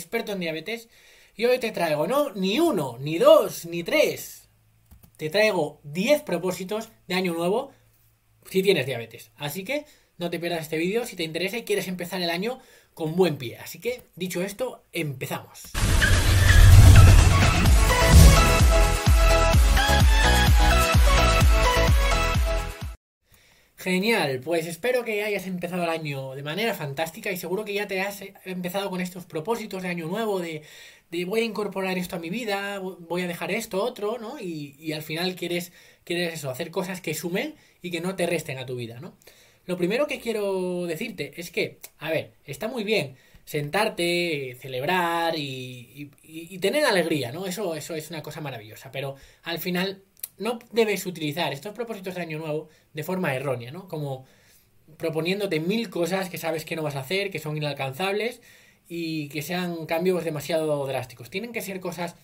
experto en diabetes, y hoy te traigo no ni uno, ni dos, ni tres. Te traigo 10 propósitos de año nuevo si tienes diabetes. Así que no te pierdas este vídeo si te interesa y quieres empezar el año con buen pie. Así que, dicho esto, empezamos. Genial, pues espero que hayas empezado el año de manera fantástica y seguro que ya te has empezado con estos propósitos de año nuevo de, voy a incorporar esto a mi vida, voy a dejar esto otro, ¿no? Y, al final quieres, quieres eso, hacer cosas que sumen y que no te resten a tu vida, ¿no? Lo primero que quiero decirte es que, a ver, está muy bien sentarte, celebrar y, y tener alegría, ¿no? Eso, eso es una cosa maravillosa, pero al final no debes utilizar estos propósitos de año nuevo de forma errónea, ¿no? Como proponiéndote mil cosas que sabes que no vas a hacer, que son inalcanzables y que sean cambios demasiado drásticos. Tienen que ser cosas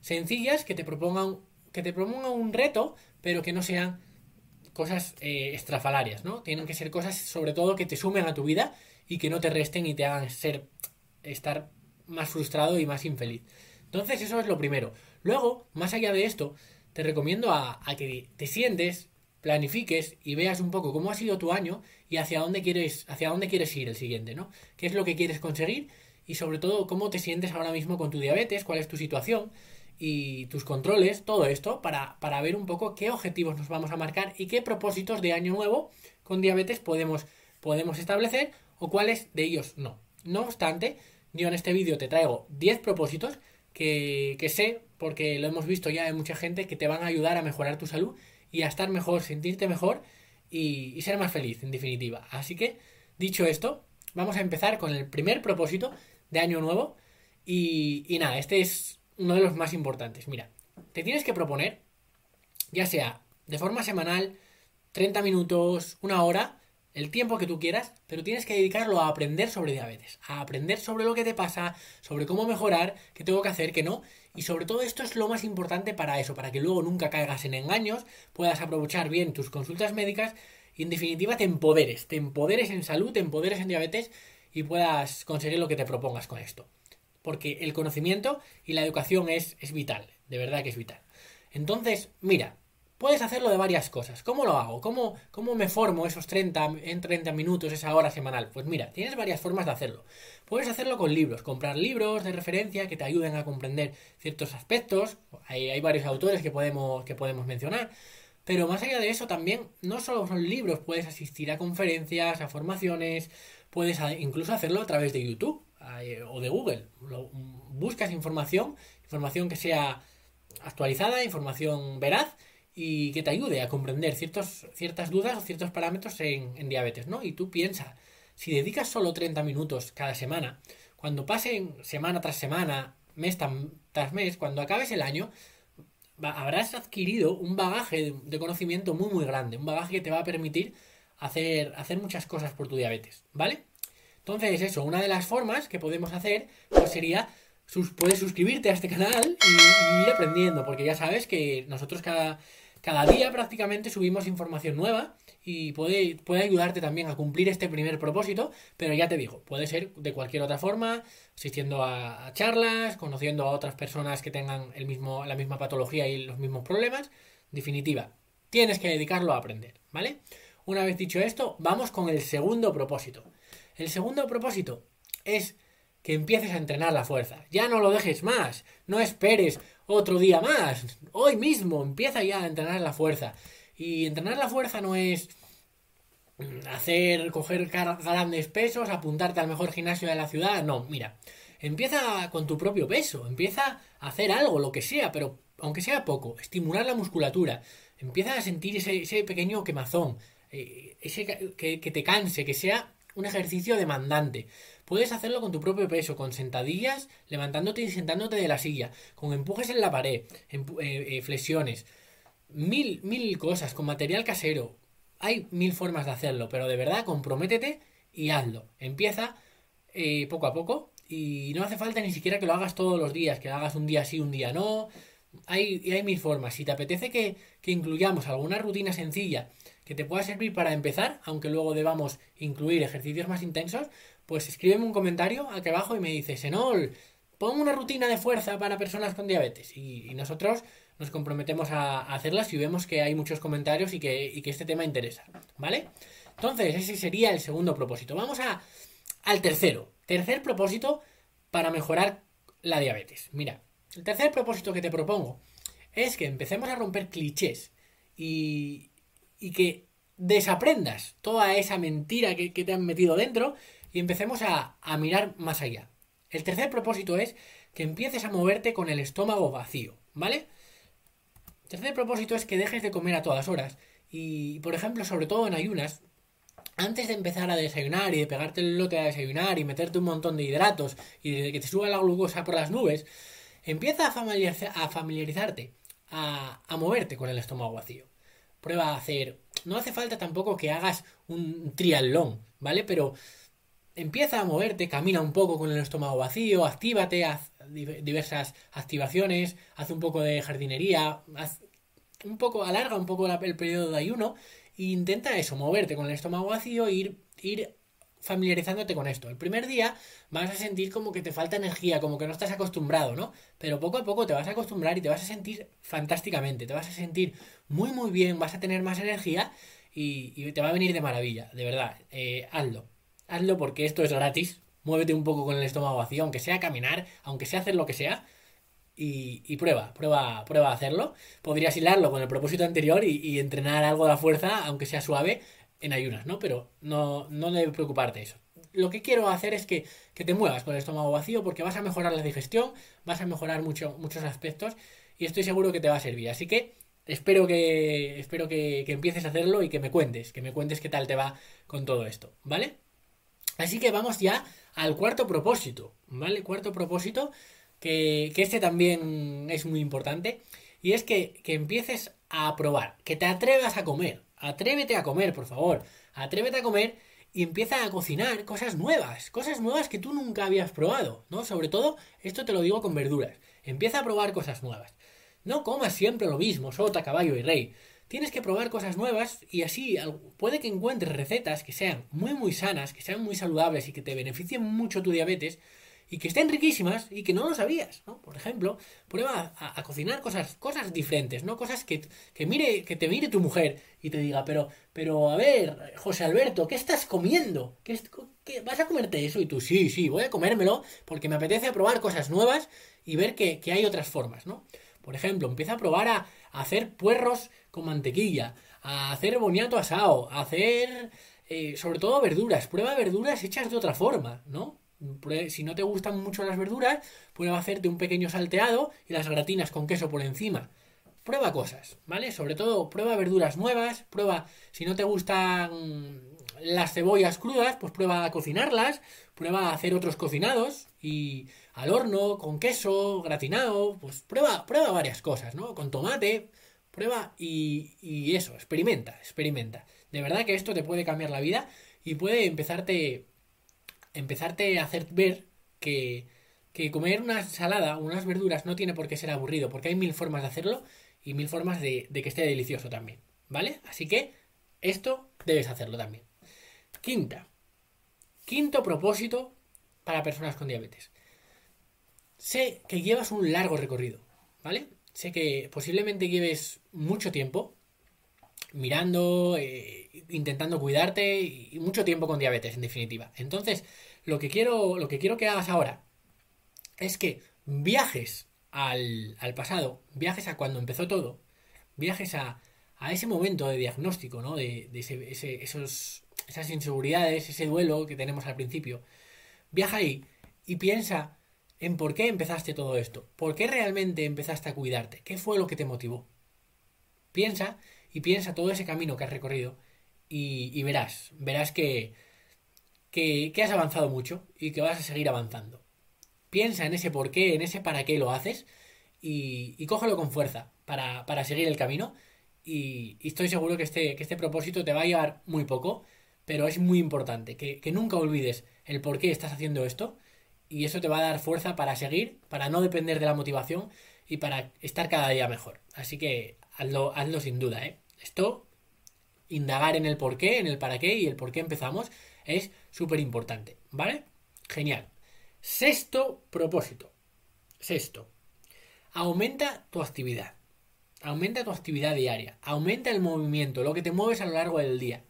sencillas que te propongan, que te propongan un reto, pero que no sean cosas eh, estrafalarias, ¿no? Tienen que ser cosas, sobre todo, que te sumen a tu vida y que no te resten y te hagan ser, estar más frustrado y más infeliz. Entonces, eso es lo primero. Luego, más allá de esto, te recomiendo a, que te sientes, planifiques y veas un poco cómo ha sido tu año y hacia dónde quieres, hacia dónde quieres ir el siguiente, ¿no? ¿Qué es lo que quieres conseguir? Y sobre todo, cómo te sientes ahora mismo con tu diabetes, cuál es tu situación y tus controles, todo esto, para, para ver un poco qué objetivos nos vamos a marcar y qué propósitos de año nuevo con diabetes podemos, podemos establecer o cuáles de ellos no. No obstante, yo en este vídeo te traigo 10 propósitos que, que sé porque lo hemos visto ya en mucha gente que te van a ayudar a mejorar tu salud y a estar mejor, sentirte mejor y, ser más feliz, en definitiva. Así que, dicho esto, vamos a empezar con el primer propósito de año nuevo y, y nada, este es uno de los más importantes. Mira, te tienes que proponer, ya sea de forma semanal, 30 minutos, una hora, el tiempo que tú quieras, pero tienes que dedicarlo a aprender sobre diabetes, a aprender sobre lo que te pasa, sobre cómo mejorar, qué tengo que hacer, qué no, y sobre todo esto es lo más importante para eso, para que luego nunca caigas en engaños, puedas aprovechar bien tus consultas médicas y en definitiva te empoderes, te empoderes en salud, te empoderes en diabetes y puedas conseguir lo que te propongas con esto. Porque el conocimiento y la educación es, es vital, de verdad que es vital. Entonces, mira, Puedes hacerlo de varias cosas. ¿Cómo lo hago? ¿Cómo, cómo me formo esos 30, en 30 minutos, esa hora semanal? Pues mira, tienes varias formas de hacerlo. Puedes hacerlo con libros, comprar libros de referencia que te ayuden a comprender ciertos aspectos. Hay, hay varios autores que podemos, que podemos mencionar. Pero más allá de eso también, no solo son libros, puedes asistir a conferencias, a formaciones, puedes incluso hacerlo a través de YouTube o de Google. buscas información, información que sea actualizada, información veraz y que te ayude a comprender ciertos, ciertas dudas o ciertos parámetros en, diabetes, ¿no? Y tú piensas, si dedicas solo 30 minutos cada semana, cuando pasen semana tras semana, mes tras mes, cuando acabes el año, habrás adquirido un bagaje de, conocimiento muy muy grande, un bagaje que te va a permitir hacer, hacer muchas cosas por tu diabetes, ¿vale? Entonces eso, una de las formas que podemos hacer pues sería puedes suscribirte a este canal y, ir aprendiendo, porque ya sabes que nosotros cada, cada día prácticamente subimos información nueva y puede, puede ayudarte también a cumplir este primer propósito, pero ya te digo, puede ser de cualquier otra forma, asistiendo a, charlas, conociendo a otras personas que tengan el mismo, la misma patología y los mismos problemas. definitiva, tienes que dedicarlo a aprender, ¿vale? Una vez dicho esto, vamos con el segundo propósito. El segundo propósito es que empieces a entrenar la fuerza. Ya no lo dejes más. No esperes otro día más. Hoy mismo empieza ya a entrenar la fuerza. Y entrenar la fuerza no es hacer, coger grandes pesos, apuntarte al mejor gimnasio de la ciudad. No, mira. Empieza con tu propio peso. Empieza a hacer algo, lo que sea, pero aunque sea poco. Estimular la musculatura. Empieza a sentir ese, pequeño quemazón. Eh, ese que, que te canse, que sea un ejercicio demandante. Puedes hacerlo con tu propio peso, con sentadillas, levantándote y sentándote de la silla, con empujes en la pared, eh, eh, flexiones, mil, mil cosas, con material casero. Hay mil formas de hacerlo, pero de verdad comprométete y hazlo. Empieza eh, poco a poco y no hace falta ni siquiera que lo hagas todos los días, que lo hagas un día sí, un día no. hay, hay mil formas. Si te apetece que, que incluyamos alguna rutina sencilla que te pueda servir para empezar, aunque luego debamos incluir ejercicios más intensos, pues escríbeme un comentario aquí abajo y me dices, Enol, pon una rutina de fuerza para personas con diabetes. Y, nosotros nos comprometemos a, hacerlas si vemos que hay muchos comentarios y que, y que este tema interesa. ¿Vale? Entonces, ese sería el segundo propósito. Vamos a, al tercero. Tercer propósito para mejorar la diabetes. Mira, el tercer propósito que te propongo es que empecemos a romper clichés y, y que desaprendas toda esa mentira que, te han metido dentro y empecemos a, mirar más allá. El tercer propósito es que empieces a moverte con el estómago vacío, ¿vale? El tercer propósito es que dejes de comer a todas horas y, por ejemplo, sobre todo en ayunas, antes de empezar a desayunar y de pegarte el lote a desayunar y meterte un montón de hidratos y de que te suba la glucosa por las nubes, empieza a, familiarizarte, a, a moverte con el estómago vacío prueba a hacer. No hace falta tampoco que hagas un triatlón, ¿vale? Pero empieza a moverte, camina un poco con el estómago vacío, actívate, haz diversas activaciones, haz un poco de jardinería, haz un poco, alarga un poco el periodo de ayuno e intenta eso, moverte con el estómago vacío e ir, ir familiarizándote con esto. El primer día vas a sentir como que te falta energía, como que no estás acostumbrado, ¿no? Pero poco a poco te vas a acostumbrar y te vas a sentir fantásticamente, te vas a sentir muy muy bien, vas a tener más energía y, te va a venir de maravilla, de verdad. Eh, hazlo, hazlo porque esto es gratis. Muévete un poco con el estómago vacío, aunque sea caminar, aunque sea hacer lo que sea. Y, prueba, prueba, prueba a hacerlo. Podrías hilarlo con el propósito anterior y, entrenar algo de fuerza, aunque sea suave, en ayunas, ¿no? Pero no, no debe preocuparte eso. Lo que quiero hacer es que, te muevas con el estómago vacío porque vas a mejorar la digestión, vas a mejorar mucho, muchos aspectos y estoy seguro que te va a servir. Así que espero que espero que, empieces a hacerlo y que me cuentes, que me cuentes qué tal te va con todo esto, ¿vale? Así que vamos ya al cuarto propósito, ¿vale? Cuarto propósito, que, que este también es muy importante, y es que, que empieces a probar, que te atrevas a comer, Atrévete a comer, por favor. Atrévete a comer y empieza a cocinar cosas nuevas, cosas nuevas que tú nunca habías probado, ¿no? Sobre todo, esto te lo digo con verduras. Empieza a probar cosas nuevas. No comas siempre lo mismo, sota, caballo y rey. Tienes que probar cosas nuevas y así puede que encuentres recetas que sean muy muy sanas, que sean muy saludables y que te beneficien mucho tu diabetes y que estén riquísimas y que no lo sabías, ¿no? Por ejemplo, prueba a, cocinar cosas, cosas diferentes, ¿no? Cosas que, que, mire, que te mire tu mujer y te diga, pero, pero a ver, José Alberto, ¿qué estás comiendo? ¿Qué, vas a comerte eso? Y tú, sí, sí, voy a comérmelo porque me apetece probar cosas nuevas y ver que, que hay otras formas, ¿no? Por ejemplo, empieza a probar a, hacer puerros con mantequilla, a hacer boniato asado, a hacer, eh, sobre todo verduras, prueba verduras hechas de otra forma, ¿no? Si no te gustan mucho las verduras, prueba hacerte un pequeño salteado y las gratinas con queso por encima. Prueba cosas, ¿vale? Sobre todo prueba verduras nuevas, prueba, si no te gustan las cebollas crudas, pues prueba a cocinarlas, prueba a hacer otros cocinados y al horno, con queso, gratinado, pues prueba, prueba varias cosas, ¿no? Con tomate, prueba y, eso, experimenta, experimenta. De verdad que esto te puede cambiar la vida y puede empezarte empezarte a hacer ver que, que comer una ensalada, unas verduras, no tiene por qué ser aburrido, porque hay mil formas de hacerlo y mil formas de, de que esté delicioso también, ¿vale? Así que esto debes hacerlo también. Quinta. Quinto propósito para personas con diabetes. Sé que llevas un largo recorrido, ¿vale? Sé que posiblemente lleves mucho tiempo mirando, eh, intentando cuidarte y mucho tiempo con diabetes, en definitiva. Entonces, lo que quiero, lo que, quiero que hagas ahora es que viajes al, pasado, viajes a cuando empezó todo, viajes a, a ese momento de diagnóstico, ¿no? De, ese, esos, esas inseguridades, ese duelo que tenemos al principio. Viaja ahí y piensa en por qué empezaste todo esto. ¿Por qué realmente empezaste a cuidarte? ¿Qué fue lo que te motivó? Piensa y piensa todo ese camino que has recorrido y, verás, verás que, que, has avanzado mucho y que vas a seguir avanzando. Piensa en ese por qué, en ese para qué lo haces y, y cógelo con fuerza para, para seguir el camino y, estoy seguro que este, que este propósito te va a llevar muy poco, pero es muy importante que, que nunca olvides el por qué estás haciendo esto y eso te va a dar fuerza para seguir, para no depender de la motivación y para estar cada día mejor. Así que hazlo, hazlo sin duda, ¿eh? Esto, indagar en el por qué, en el para qué y el por qué empezamos es súper importante, ¿vale? Genial. Sexto propósito. Sexto. Aumenta tu actividad. Aumenta tu actividad diaria. Aumenta el movimiento, lo que te mueves a lo largo del día.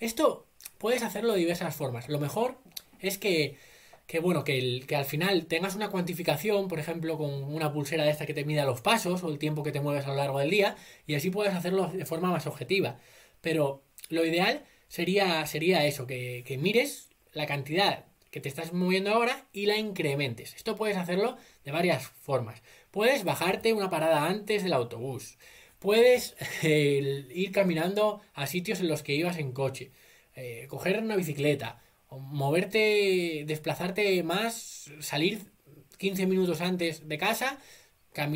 Esto puedes hacerlo de diversas formas. Lo mejor es que, que bueno, que, el, que al final tengas una cuantificación, por ejemplo, con una pulsera de esta que te mida los pasos o el tiempo que te mueves a lo largo del día, y así puedes hacerlo de forma más objetiva. Pero lo ideal sería, sería eso, que, que mires la cantidad que te estás moviendo ahora y la incrementes. Esto puedes hacerlo de varias formas. Puedes bajarte una parada antes del autobús. Puedes ir caminando a sitios en los que ibas en coche. Eh, coger una bicicleta. Moverte, desplazarte más, salir 15 minutos antes de casa,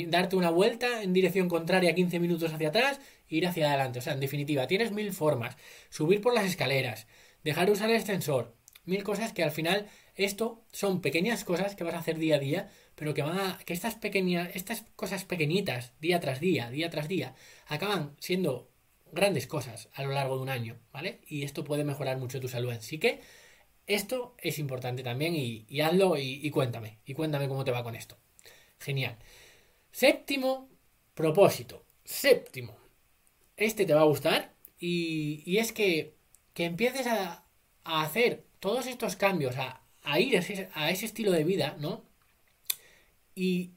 darte una vuelta en dirección contraria 15 minutos hacia atrás ir hacia adelante. O sea, en definitiva, tienes mil formas. Subir por las escaleras, dejar usar el ascensor, mil cosas que al final esto son pequeñas cosas que vas a hacer día a día, pero que van a que estas pequeñas estas cosas pequeñitas día tras día, día tras día acaban siendo grandes cosas a lo largo de un año, ¿vale? Y esto puede mejorar mucho tu salud. Así que esto es importante también y, hazlo y, cuéntame. Y cuéntame cómo te va con esto. Genial. Séptimo propósito. Séptimo. Este te va a gustar y, es que, que empieces a, a hacer todos estos cambios, a, ir a ese, a ese estilo de vida, ¿no? Y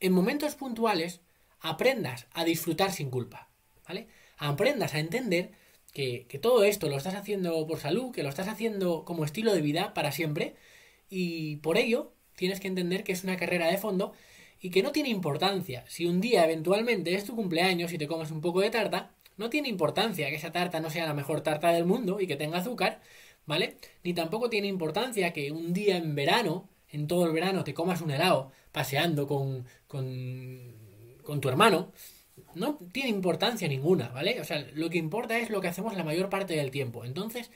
en momentos puntuales aprendas a disfrutar sin culpa, ¿vale? Aprendas a entender que, todo esto lo estás haciendo por salud, que lo estás haciendo como estilo de vida para siempre, y por ello tienes que entender que es una carrera de fondo y que no tiene importancia. Si un día eventualmente es tu cumpleaños y te comes un poco de tarta, no tiene importancia que esa tarta no sea la mejor tarta del mundo y que tenga azúcar, ¿vale? Ni tampoco tiene importancia que un día en verano, en todo el verano, te comas un helado paseando con, con, con tu hermano. No tiene importancia ninguna, ¿vale? O sea, lo que importa es lo que hacemos la mayor parte del tiempo. Entonces,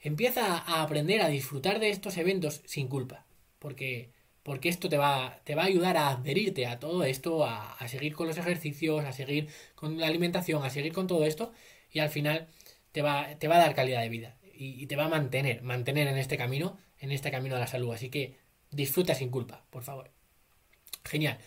empieza a aprender a disfrutar de estos eventos sin culpa. Porque, porque esto te va, te va a ayudar a adherirte a todo esto, a, a seguir con los ejercicios, a seguir con la alimentación, a seguir con todo esto. Y al final te va, te va a dar calidad de vida y, te va a mantener, mantener en este camino, en este camino de la salud. Así que disfruta sin culpa, por favor. Genial.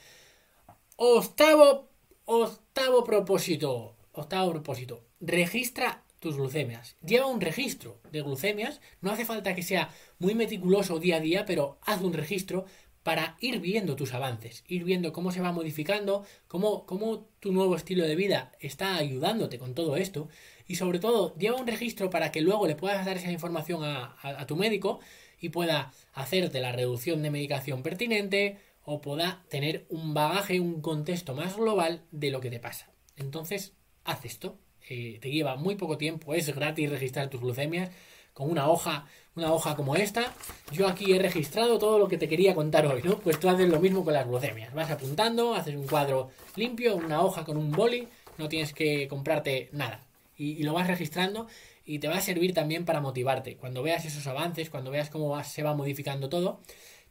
Octavo, octavo propósito. Octavo propósito. Registra tus glucemias. Lleva un registro de glucemias. No hace falta que sea muy meticuloso día a día, pero haz un registro para ir viendo tus avances, ir viendo cómo se va modificando, cómo, cómo tu nuevo estilo de vida está ayudándote con todo esto y sobre todo lleva un registro para que luego le puedas dar esa información a, tu médico y pueda hacerte la reducción de medicación pertinente o pueda tener un bagaje, un contexto más global de lo que te pasa. Entonces, haz esto. Eh, te lleva muy poco tiempo, es gratis registrar tus glucemias con una hoja, una hoja como esta. Yo aquí he registrado todo lo que te quería contar hoy, ¿no? Pues tú haces lo mismo con las glucemias. Vas apuntando, haces un cuadro limpio, una hoja con un boli, no tienes que comprarte nada. Y, lo vas registrando y te va a servir también para motivarte. Cuando veas esos avances, cuando veas cómo se va modificando todo,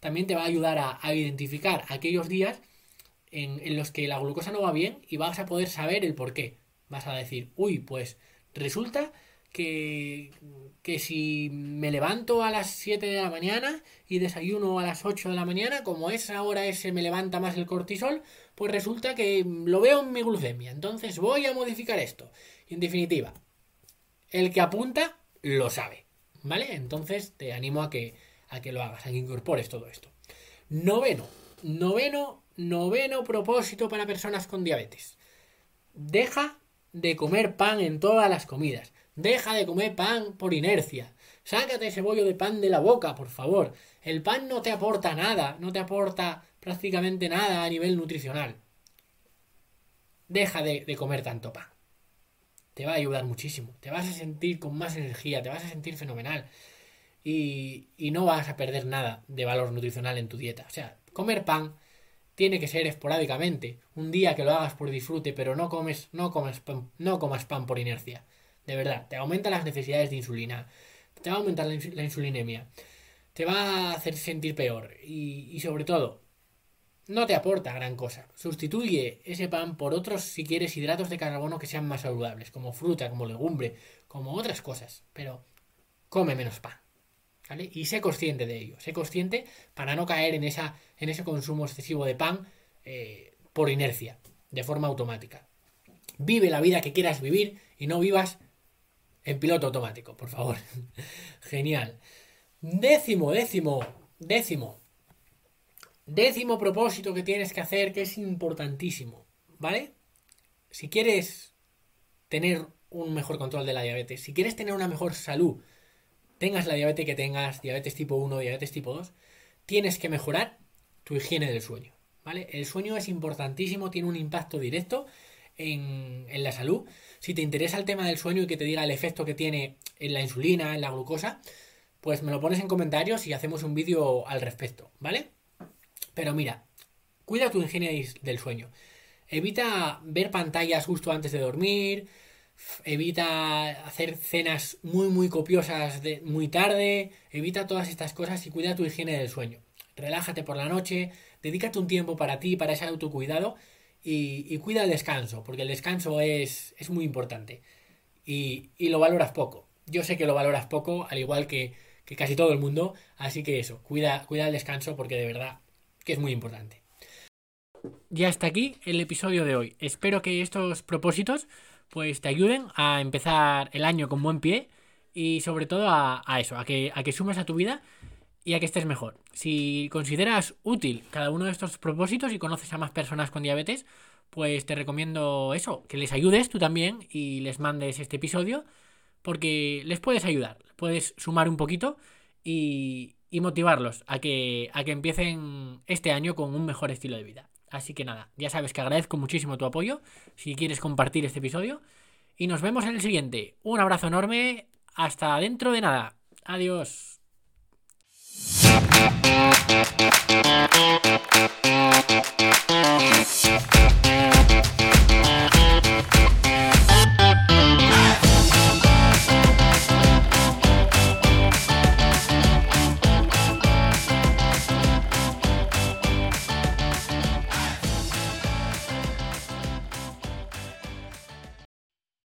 también te va a ayudar a, identificar aquellos días en, en, los que la glucosa no va bien y vas a poder saber el por qué. Vas a decir, uy, pues resulta que, que si me levanto a las 7 de la mañana y desayuno a las 8 de la mañana, como esa hora ese me levanta más el cortisol, pues resulta que lo veo en mi glucemia. Entonces voy a modificar esto. En definitiva, el que apunta lo sabe. ¿Vale? Entonces te animo a que, a que lo hagas, a que incorpores todo esto. Noveno, noveno, noveno propósito para personas con diabetes. Deja de comer pan en todas las comidas. Deja de comer pan por inercia. Sácate ese bollo de pan de la boca, por favor. El pan no te aporta nada, no te aporta prácticamente nada a nivel nutricional. Deja de, comer tanto pan. Te va a ayudar muchísimo. Te vas a sentir con más energía, te vas a sentir fenomenal. Y, y no vas a perder nada de valor nutricional en tu dieta. O sea, comer pan tiene que ser esporádicamente. Un día que lo hagas por disfrute, pero no comes, no comes no comas pan por inercia. De verdad, te aumenta las necesidades de insulina, te va a aumentar la, insulinemia, te va a hacer sentir peor y, sobre todo, no te aporta gran cosa. Sustituye ese pan por otros, si quieres, hidratos de carbono que sean más saludables, como fruta, como legumbre, como otras cosas. Pero come menos pan. Y sé consciente de ello. Sé consciente para no caer en, esa, en ese consumo excesivo de pan eh, por inercia, de forma automática. Vive la vida que quieras vivir y no vivas en piloto automático, por favor. Genial. Décimo, décimo, décimo. Décimo propósito que tienes que hacer que es importantísimo, ¿vale? Si quieres tener un mejor control de la diabetes, si quieres tener una mejor salud, tengas la diabetes que tengas, diabetes tipo 1, diabetes tipo 2, tienes que mejorar tu higiene del sueño, ¿vale? El sueño es importantísimo, tiene un impacto directo en, en, la salud. Si te interesa el tema del sueño y que te diga el efecto que tiene en la insulina, en la glucosa, pues me lo pones en comentarios y hacemos un vídeo al respecto, ¿vale? Pero mira, cuida tu higiene del sueño. Evita ver pantallas justo antes de dormir. Evita hacer cenas muy muy copiosas de muy tarde. Evita todas estas cosas y cuida tu higiene del sueño. Relájate por la noche. Dedícate un tiempo para ti, para ese autocuidado. Y, y cuida el descanso, porque el descanso es, es muy importante. Y, y, lo valoras poco. Yo sé que lo valoras poco, al igual que, que casi todo el mundo. Así que eso, cuida, cuida el descanso porque de verdad que es muy importante. Ya está aquí el episodio de hoy. Espero que estos propósitos pues te ayuden a empezar el año con buen pie y sobre todo a, eso, a que, a que sumes a tu vida y a que estés mejor. Si consideras útil cada uno de estos propósitos y conoces a más personas con diabetes, pues te recomiendo eso, que les ayudes tú también y les mandes este episodio porque les puedes ayudar, puedes sumar un poquito y, y motivarlos a que, a que empiecen este año con un mejor estilo de vida. Así que nada, ya sabes que agradezco muchísimo tu apoyo, si quieres compartir este episodio. Y nos vemos en el siguiente. Un abrazo enorme, hasta dentro de nada. Adiós.